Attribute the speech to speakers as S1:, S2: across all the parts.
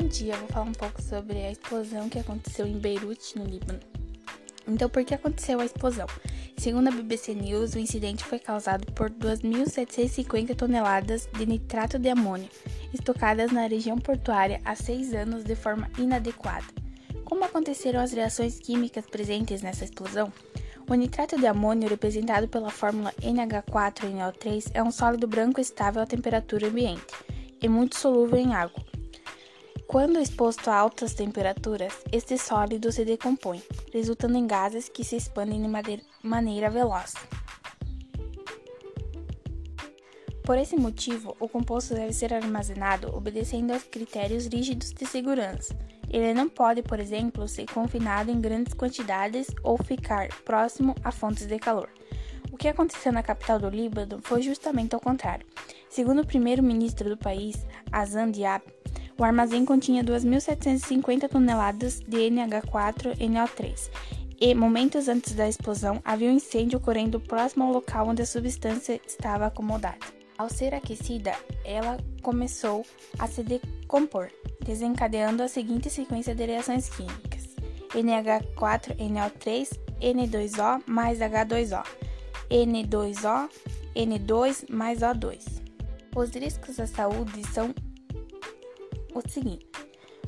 S1: dia, eu vou falar um pouco sobre a explosão que aconteceu em Beirute, no Líbano. Então, por que aconteceu a explosão? Segundo a BBC News, o incidente foi causado por 2.750 toneladas de nitrato de amônio estocadas na região portuária há seis anos de forma inadequada. Como aconteceram as reações químicas presentes nessa explosão? O nitrato de amônio, representado pela fórmula NH4NO3, é um sólido branco estável à temperatura ambiente e muito solúvel em água. Quando exposto a altas temperaturas, este sólido se decompõe, resultando em gases que se expandem de maneira veloz. Por esse motivo, o composto deve ser armazenado obedecendo aos critérios rígidos de segurança. Ele não pode, por exemplo, ser confinado em grandes quantidades ou ficar próximo a fontes de calor. O que aconteceu na capital do Líbano foi justamente ao contrário. Segundo o primeiro-ministro do país, Azan Diab, o armazém continha 2.750 toneladas de NH4NO3 e, momentos antes da explosão, havia um incêndio ocorrendo próximo ao local onde a substância estava acomodada. Ao ser aquecida, ela começou a se decompor, desencadeando a seguinte sequência de reações químicas: NH4NO3, N2O mais H2O, N2O, N2 mais O2. Os riscos à saúde são o seguinte: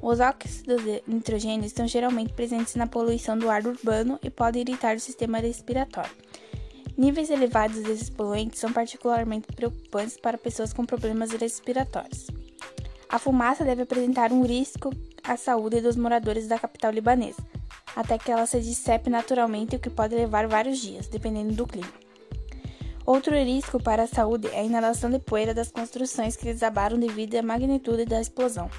S1: os óxidos de nitrogênio estão geralmente presentes na poluição do ar urbano e podem irritar o sistema respiratório. Níveis elevados desses poluentes são particularmente preocupantes para pessoas com problemas respiratórios. A fumaça deve apresentar um risco à saúde dos moradores da capital libanesa, até que ela se dissipe naturalmente, o que pode levar vários dias, dependendo do clima. Outro risco para a saúde é a inalação de poeira das construções que desabaram devido à magnitude da explosão.